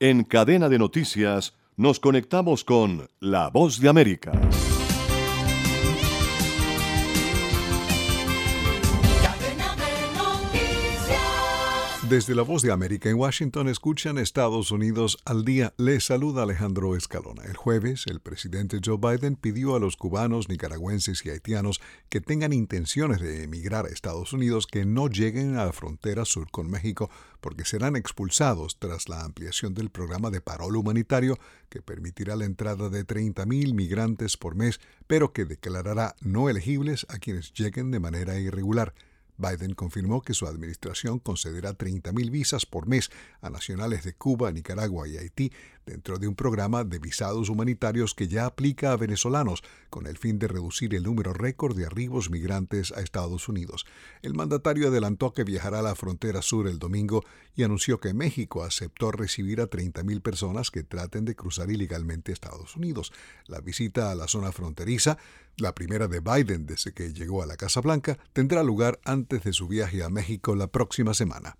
En cadena de noticias nos conectamos con La Voz de América. Desde la voz de América en Washington escuchan Estados Unidos al día. Les saluda Alejandro Escalona. El jueves, el presidente Joe Biden pidió a los cubanos, nicaragüenses y haitianos que tengan intenciones de emigrar a Estados Unidos que no lleguen a la frontera sur con México porque serán expulsados tras la ampliación del programa de parol humanitario que permitirá la entrada de 30.000 migrantes por mes, pero que declarará no elegibles a quienes lleguen de manera irregular. Biden confirmó que su administración concederá 30.000 visas por mes a nacionales de Cuba, Nicaragua y Haití dentro de un programa de visados humanitarios que ya aplica a venezolanos, con el fin de reducir el número récord de arribos migrantes a Estados Unidos. El mandatario adelantó que viajará a la frontera sur el domingo y anunció que México aceptó recibir a 30.000 personas que traten de cruzar ilegalmente a Estados Unidos. La visita a la zona fronteriza, la primera de Biden desde que llegó a la Casa Blanca, tendrá lugar antes de su viaje a México la próxima semana.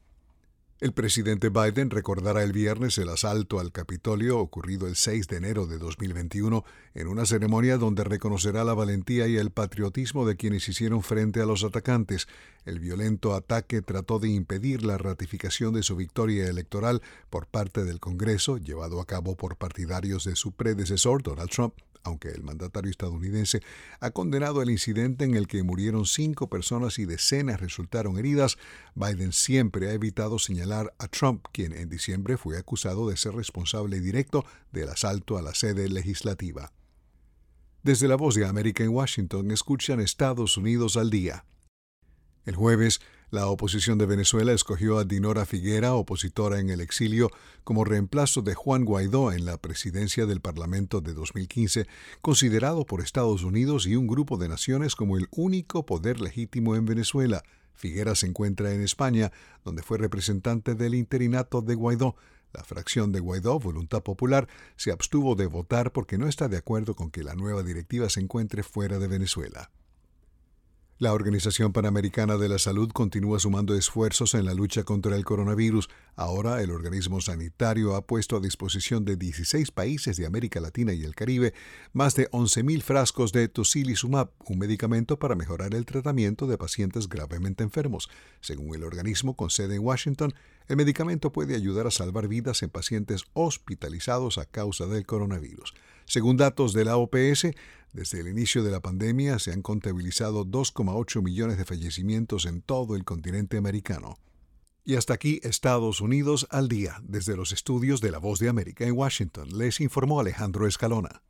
El presidente Biden recordará el viernes el asalto al Capitolio ocurrido el 6 de enero de 2021 en una ceremonia donde reconocerá la valentía y el patriotismo de quienes hicieron frente a los atacantes. El violento ataque trató de impedir la ratificación de su victoria electoral por parte del Congreso, llevado a cabo por partidarios de su predecesor, Donald Trump, aunque el mandatario estadounidense ha condenado el incidente en el que murieron cinco personas y decenas resultaron heridas, Biden siempre ha evitado señalar a Trump, quien en diciembre fue acusado de ser responsable directo del asalto a la sede legislativa. Desde la voz de América en Washington escuchan Estados Unidos al día. El jueves, la oposición de Venezuela escogió a Dinora Figuera, opositora en el exilio, como reemplazo de Juan Guaidó en la presidencia del Parlamento de 2015, considerado por Estados Unidos y un grupo de naciones como el único poder legítimo en Venezuela. Figuera se encuentra en España, donde fue representante del interinato de Guaidó. La fracción de Guaidó, Voluntad Popular, se abstuvo de votar porque no está de acuerdo con que la nueva directiva se encuentre fuera de Venezuela. La Organización Panamericana de la Salud continúa sumando esfuerzos en la lucha contra el coronavirus. Ahora el organismo sanitario ha puesto a disposición de 16 países de América Latina y el Caribe más de 11.000 frascos de tocilizumab, un medicamento para mejorar el tratamiento de pacientes gravemente enfermos. Según el organismo con sede en Washington, el medicamento puede ayudar a salvar vidas en pacientes hospitalizados a causa del coronavirus. Según datos de la OPS, desde el inicio de la pandemia se han contabilizado 2,8 millones de fallecimientos en todo el continente americano. Y hasta aquí Estados Unidos al día, desde los estudios de La Voz de América en Washington, les informó Alejandro Escalona.